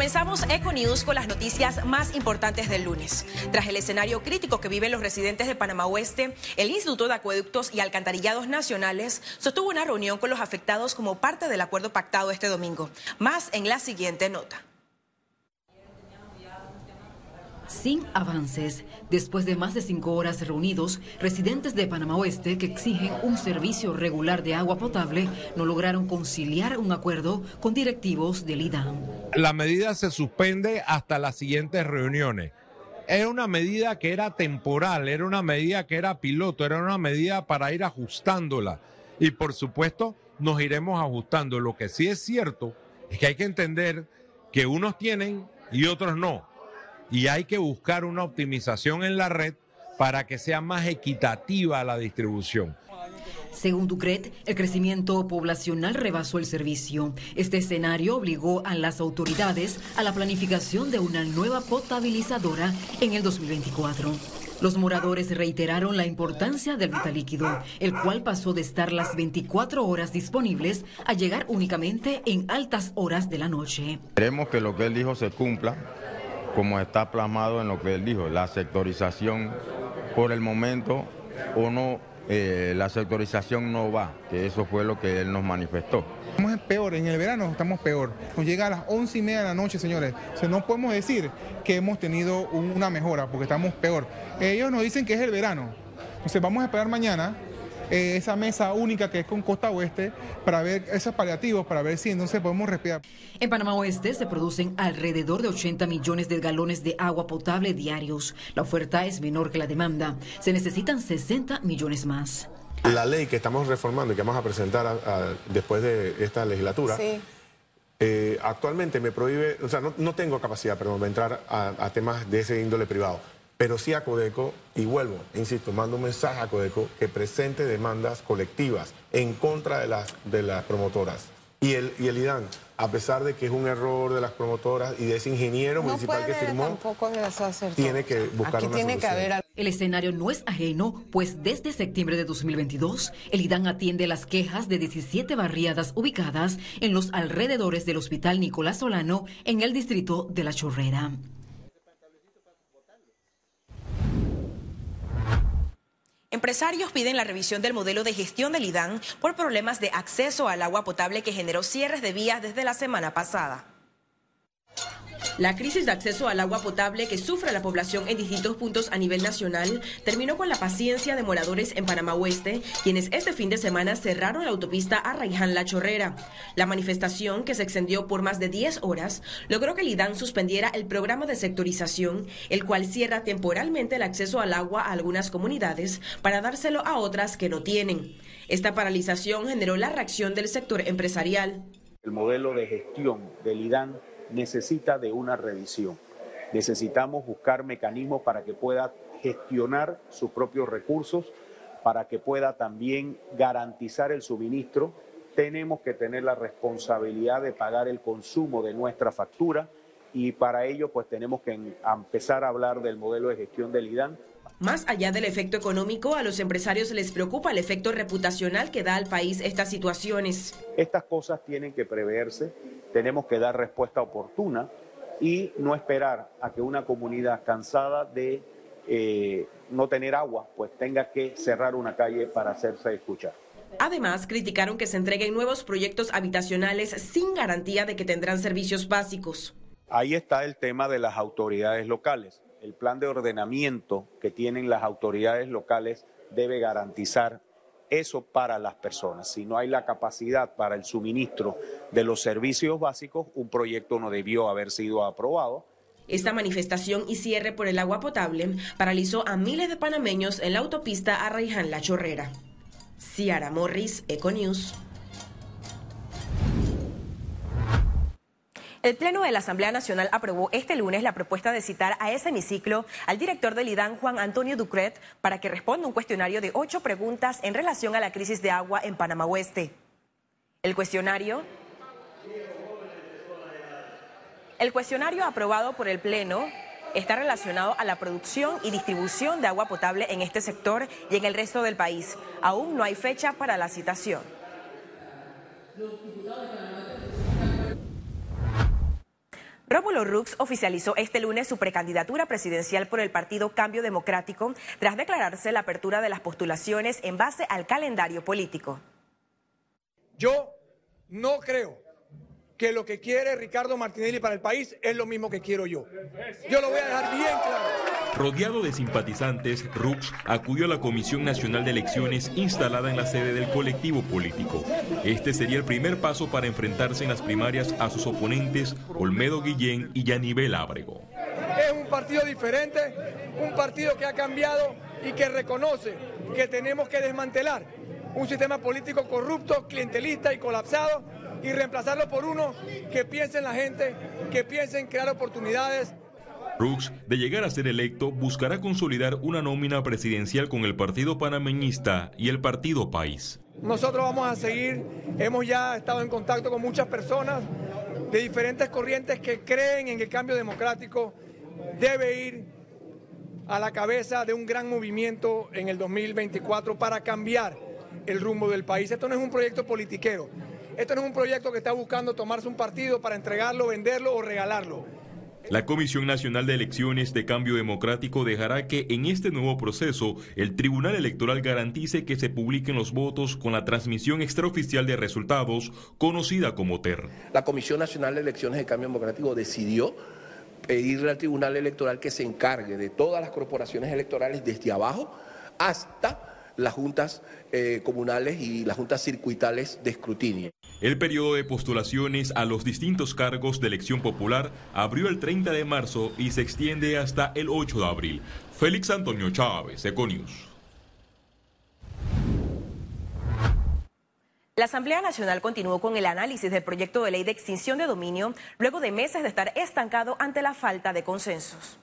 Comenzamos Eco News con las noticias más importantes del lunes. Tras el escenario crítico que viven los residentes de Panamá Oeste, el Instituto de Acueductos y Alcantarillados Nacionales sostuvo una reunión con los afectados como parte del acuerdo pactado este domingo. Más en la siguiente nota. Sin avances, después de más de cinco horas reunidos, residentes de Panamá Oeste que exigen un servicio regular de agua potable no lograron conciliar un acuerdo con directivos del IDAM. La medida se suspende hasta las siguientes reuniones. Era una medida que era temporal, era una medida que era piloto, era una medida para ir ajustándola. Y por supuesto, nos iremos ajustando. Lo que sí es cierto es que hay que entender que unos tienen y otros no y hay que buscar una optimización en la red para que sea más equitativa la distribución. Según Ducret, el crecimiento poblacional rebasó el servicio. Este escenario obligó a las autoridades a la planificación de una nueva potabilizadora en el 2024. Los moradores reiteraron la importancia del vital líquido, el cual pasó de estar las 24 horas disponibles a llegar únicamente en altas horas de la noche. Queremos que lo que él dijo se cumpla como está plasmado en lo que él dijo, la sectorización por el momento o no, eh, la sectorización no va, que eso fue lo que él nos manifestó. Estamos peor, en el verano estamos peor. Nos llega a las once y media de la noche, señores. O no podemos decir que hemos tenido una mejora, porque estamos peor. Ellos nos dicen que es el verano. Entonces vamos a esperar mañana eh, esa mesa única que es con Costa Oeste para ver esos paliativos, para ver si entonces podemos respirar. En Panamá Oeste se producen alrededor de 80 millones de galones de agua potable diarios. La oferta es menor que la demanda. Se necesitan 60 millones más. La ley que estamos reformando y que vamos a presentar después de esta legislatura. Eh, actualmente me prohíbe, o sea, no, tengo capacidad, perdón, de entrar a temas de ese índole privado pero sí a Codeco, y vuelvo, insisto, mando un mensaje a Codeco que presente demandas colectivas en contra de las, de las promotoras. Y el, y el IDAN, a pesar de que es un error de las promotoras y de ese ingeniero municipal que firmó, tiene que buscar una tiene solución. El escenario no es ajeno, pues desde septiembre de 2022, el IDAN atiende las quejas de 17 barriadas ubicadas en los alrededores del Hospital Nicolás Solano en el distrito de La Chorrera. Empresarios piden la revisión del modelo de gestión del IDAN por problemas de acceso al agua potable que generó cierres de vías desde la semana pasada. La crisis de acceso al agua potable que sufre la población en distintos puntos a nivel nacional terminó con la paciencia de moradores en Panamá Oeste, quienes este fin de semana cerraron la autopista a La Chorrera. La manifestación, que se extendió por más de 10 horas, logró que el IDAN suspendiera el programa de sectorización, el cual cierra temporalmente el acceso al agua a algunas comunidades para dárselo a otras que no tienen. Esta paralización generó la reacción del sector empresarial. El modelo de gestión del IDAN necesita de una revisión. Necesitamos buscar mecanismos para que pueda gestionar sus propios recursos, para que pueda también garantizar el suministro. Tenemos que tener la responsabilidad de pagar el consumo de nuestra factura y para ello pues tenemos que empezar a hablar del modelo de gestión del IDAN. Más allá del efecto económico, a los empresarios les preocupa el efecto reputacional que da al país estas situaciones. Estas cosas tienen que preverse tenemos que dar respuesta oportuna y no esperar a que una comunidad cansada de eh, no tener agua, pues tenga que cerrar una calle para hacerse escuchar. Además, criticaron que se entreguen nuevos proyectos habitacionales sin garantía de que tendrán servicios básicos. Ahí está el tema de las autoridades locales. El plan de ordenamiento que tienen las autoridades locales debe garantizar eso para las personas. Si no hay la capacidad para el suministro de los servicios básicos, un proyecto no debió haber sido aprobado. Esta manifestación y cierre por el agua potable paralizó a miles de panameños en la autopista a La Chorrera. Ciara Morris, Econews. El Pleno de la Asamblea Nacional aprobó este lunes la propuesta de citar a ese hemiciclo al director del IDAN, Juan Antonio Ducret, para que responda un cuestionario de ocho preguntas en relación a la crisis de agua en Panamá Oeste. El cuestionario. El cuestionario aprobado por el Pleno está relacionado a la producción y distribución de agua potable en este sector y en el resto del país. Aún no hay fecha para la citación. Rómulo Rux oficializó este lunes su precandidatura presidencial por el Partido Cambio Democrático tras declararse la apertura de las postulaciones en base al calendario político. Yo no creo que lo que quiere Ricardo Martinelli para el país es lo mismo que quiero yo. Yo lo voy a dejar bien claro. Rodeado de simpatizantes, Rux acudió a la Comisión Nacional de Elecciones instalada en la sede del colectivo político. Este sería el primer paso para enfrentarse en las primarias a sus oponentes Olmedo Guillén y Yanibel Ábrego. Es un partido diferente, un partido que ha cambiado y que reconoce que tenemos que desmantelar un sistema político corrupto, clientelista y colapsado y reemplazarlo por uno que piense en la gente, que piense en crear oportunidades. Rux, de llegar a ser electo, buscará consolidar una nómina presidencial con el Partido Panameñista y el Partido País. Nosotros vamos a seguir, hemos ya estado en contacto con muchas personas de diferentes corrientes que creen en el cambio democrático debe ir a la cabeza de un gran movimiento en el 2024 para cambiar el rumbo del país. Esto no es un proyecto politiquero, esto no es un proyecto que está buscando tomarse un partido para entregarlo, venderlo o regalarlo. La Comisión Nacional de Elecciones de Cambio Democrático dejará que en este nuevo proceso el Tribunal Electoral garantice que se publiquen los votos con la transmisión extraoficial de resultados, conocida como TER. La Comisión Nacional de Elecciones de Cambio Democrático decidió pedirle al Tribunal Electoral que se encargue de todas las corporaciones electorales desde abajo hasta las juntas eh, comunales y las juntas circuitales de escrutinio. El periodo de postulaciones a los distintos cargos de elección popular abrió el 30 de marzo y se extiende hasta el 8 de abril. Félix Antonio Chávez, Econius. La Asamblea Nacional continuó con el análisis del proyecto de ley de extinción de dominio luego de meses de estar estancado ante la falta de consensos.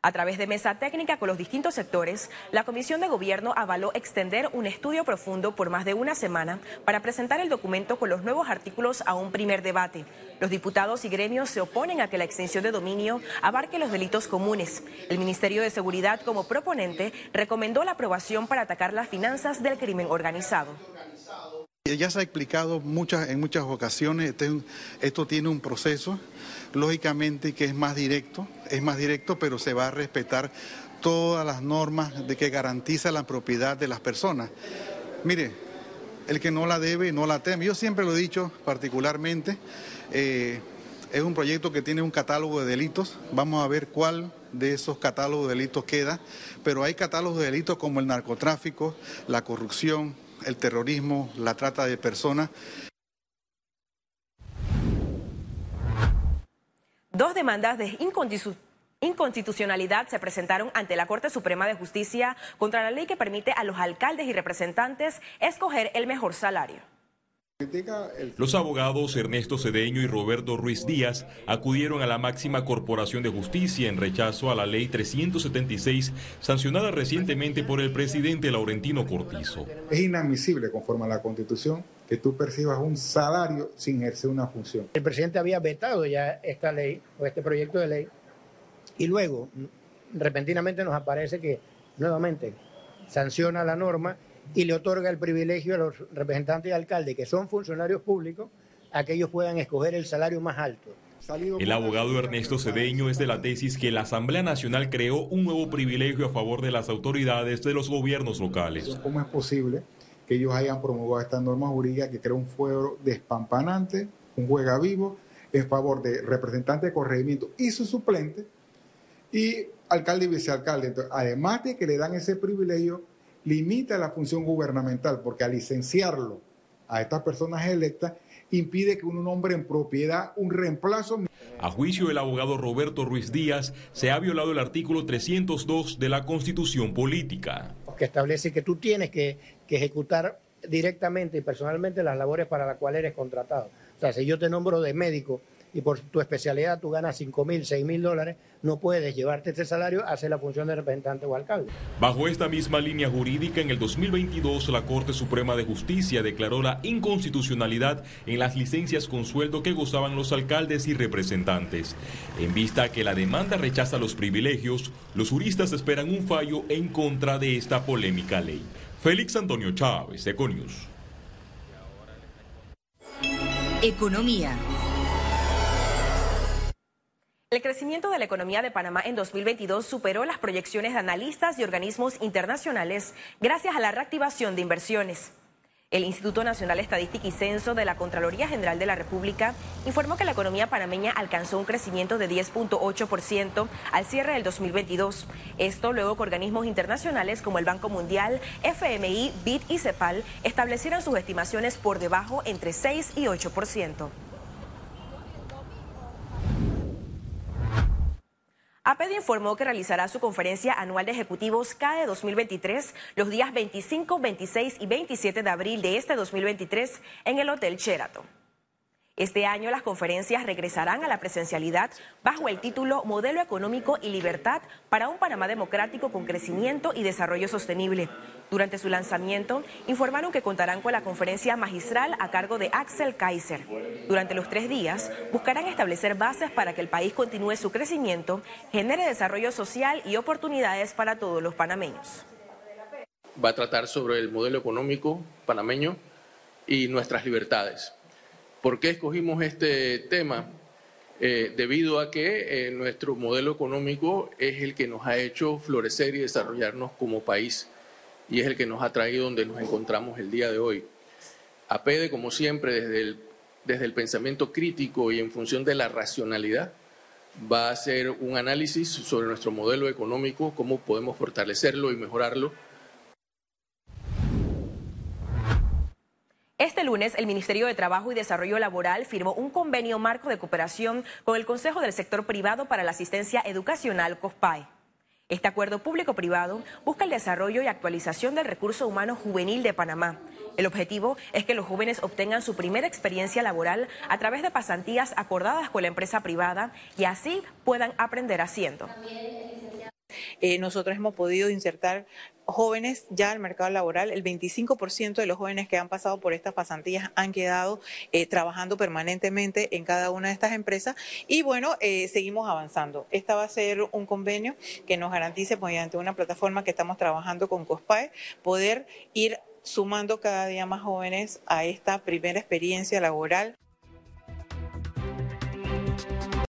A través de mesa técnica con los distintos sectores, la Comisión de Gobierno avaló extender un estudio profundo por más de una semana para presentar el documento con los nuevos artículos a un primer debate. Los diputados y gremios se oponen a que la extensión de dominio abarque los delitos comunes. El Ministerio de Seguridad, como proponente, recomendó la aprobación para atacar las finanzas del crimen organizado. Ya se ha explicado muchas, en muchas ocasiones, este esto tiene un proceso, lógicamente que es más directo, es más directo, pero se va a respetar todas las normas de que garantiza la propiedad de las personas. Mire, el que no la debe, no la teme. Yo siempre lo he dicho particularmente, eh, es un proyecto que tiene un catálogo de delitos, vamos a ver cuál de esos catálogos de delitos queda, pero hay catálogos de delitos como el narcotráfico, la corrupción, el terrorismo, la trata de personas. Dos demandas de inconstitucionalidad se presentaron ante la Corte Suprema de Justicia contra la ley que permite a los alcaldes y representantes escoger el mejor salario. Los abogados Ernesto Cedeño y Roberto Ruiz Díaz acudieron a la máxima corporación de justicia en rechazo a la ley 376 sancionada recientemente por el presidente Laurentino Cortizo. Es inadmisible conforme a la constitución que tú percibas un salario sin ejercer una función. El presidente había vetado ya esta ley o este proyecto de ley y luego repentinamente nos aparece que nuevamente sanciona la norma y le otorga el privilegio a los representantes y alcaldes que son funcionarios públicos a que ellos puedan escoger el salario más alto. El abogado Ernesto Cedeño es de la tesis que la Asamblea Nacional creó un nuevo privilegio a favor de las autoridades de los gobiernos locales. ¿Cómo es posible que ellos hayan promovido esta norma jurídica que crea un fuero despampanante, un juega vivo, en favor de representantes de corregimiento y su suplente, y alcalde y vicealcalde? además de que le dan ese privilegio, limita la función gubernamental, porque al licenciarlo a estas personas electas, impide que uno nombre en propiedad un reemplazo. A juicio del abogado Roberto Ruiz Díaz, se ha violado el artículo 302 de la Constitución Política. Que establece que tú tienes que, que ejecutar directamente y personalmente las labores para las cuales eres contratado. O sea, si yo te nombro de médico y por tu especialidad tú ganas 5 mil, 6 mil dólares, no puedes llevarte este salario a hacer la función de representante o alcalde. Bajo esta misma línea jurídica, en el 2022 la Corte Suprema de Justicia declaró la inconstitucionalidad en las licencias con sueldo que gozaban los alcaldes y representantes. En vista a que la demanda rechaza los privilegios, los juristas esperan un fallo en contra de esta polémica ley. Félix Antonio Chávez, Econius. Economía. El crecimiento de la economía de Panamá en 2022 superó las proyecciones de analistas y organismos internacionales gracias a la reactivación de inversiones. El Instituto Nacional Estadística y Censo de la Contraloría General de la República informó que la economía panameña alcanzó un crecimiento de 10.8% al cierre del 2022. Esto luego que organismos internacionales como el Banco Mundial, FMI, BID y CEPAL establecieran sus estimaciones por debajo entre 6 y 8%. APED informó que realizará su conferencia anual de ejecutivos CAE 2023 los días 25, 26 y 27 de abril de este 2023 en el Hotel Sheraton. Este año las conferencias regresarán a la presencialidad bajo el título Modelo Económico y Libertad para un Panamá Democrático con Crecimiento y Desarrollo Sostenible. Durante su lanzamiento, informaron que contarán con la conferencia magistral a cargo de Axel Kaiser. Durante los tres días, buscarán establecer bases para que el país continúe su crecimiento, genere desarrollo social y oportunidades para todos los panameños. Va a tratar sobre el modelo económico panameño y nuestras libertades ¿Por qué escogimos este tema? Eh, debido a que eh, nuestro modelo económico es el que nos ha hecho florecer y desarrollarnos como país y es el que nos ha traído donde nos encontramos el día de hoy. APEDE, como siempre, desde el, desde el pensamiento crítico y en función de la racionalidad, va a hacer un análisis sobre nuestro modelo económico, cómo podemos fortalecerlo y mejorarlo Este lunes, el Ministerio de Trabajo y Desarrollo Laboral firmó un convenio marco de cooperación con el Consejo del Sector Privado para la Asistencia Educacional COSPAE. Este acuerdo público-privado busca el desarrollo y actualización del recurso humano juvenil de Panamá. El objetivo es que los jóvenes obtengan su primera experiencia laboral a través de pasantías acordadas con la empresa privada y así puedan aprender haciendo. Eh, nosotros hemos podido insertar jóvenes ya al mercado laboral. El 25% de los jóvenes que han pasado por estas pasantías han quedado eh, trabajando permanentemente en cada una de estas empresas. Y bueno, eh, seguimos avanzando. Esta va a ser un convenio que nos garantice, mediante una plataforma que estamos trabajando con COSPAE, poder ir sumando cada día más jóvenes a esta primera experiencia laboral.